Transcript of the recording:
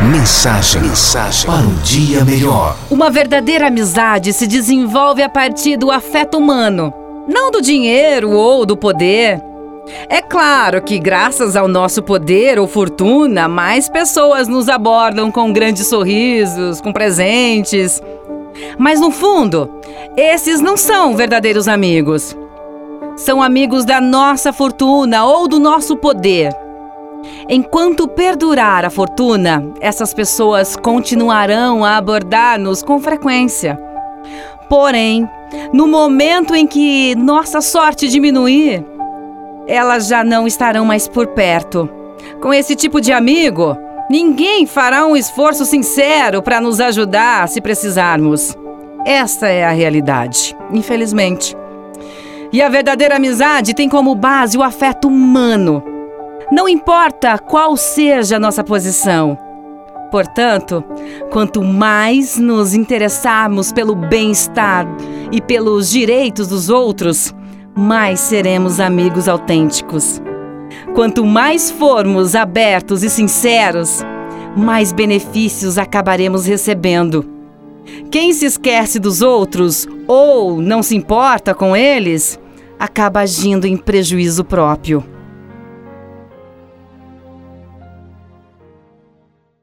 Mensagem, mensagem para um dia melhor. Uma verdadeira amizade se desenvolve a partir do afeto humano, não do dinheiro ou do poder. É claro que, graças ao nosso poder ou fortuna, mais pessoas nos abordam com grandes sorrisos, com presentes. Mas no fundo, esses não são verdadeiros amigos. São amigos da nossa fortuna ou do nosso poder. Enquanto perdurar a fortuna, essas pessoas continuarão a abordar-nos com frequência. Porém, no momento em que nossa sorte diminuir, elas já não estarão mais por perto. Com esse tipo de amigo, ninguém fará um esforço sincero para nos ajudar se precisarmos. Esta é a realidade, infelizmente. E a verdadeira amizade tem como base o afeto humano não importa qual seja a nossa posição. Portanto, quanto mais nos interessarmos pelo bem-estar e pelos direitos dos outros, mais seremos amigos autênticos. Quanto mais formos abertos e sinceros, mais benefícios acabaremos recebendo. Quem se esquece dos outros ou não se importa com eles, acaba agindo em prejuízo próprio.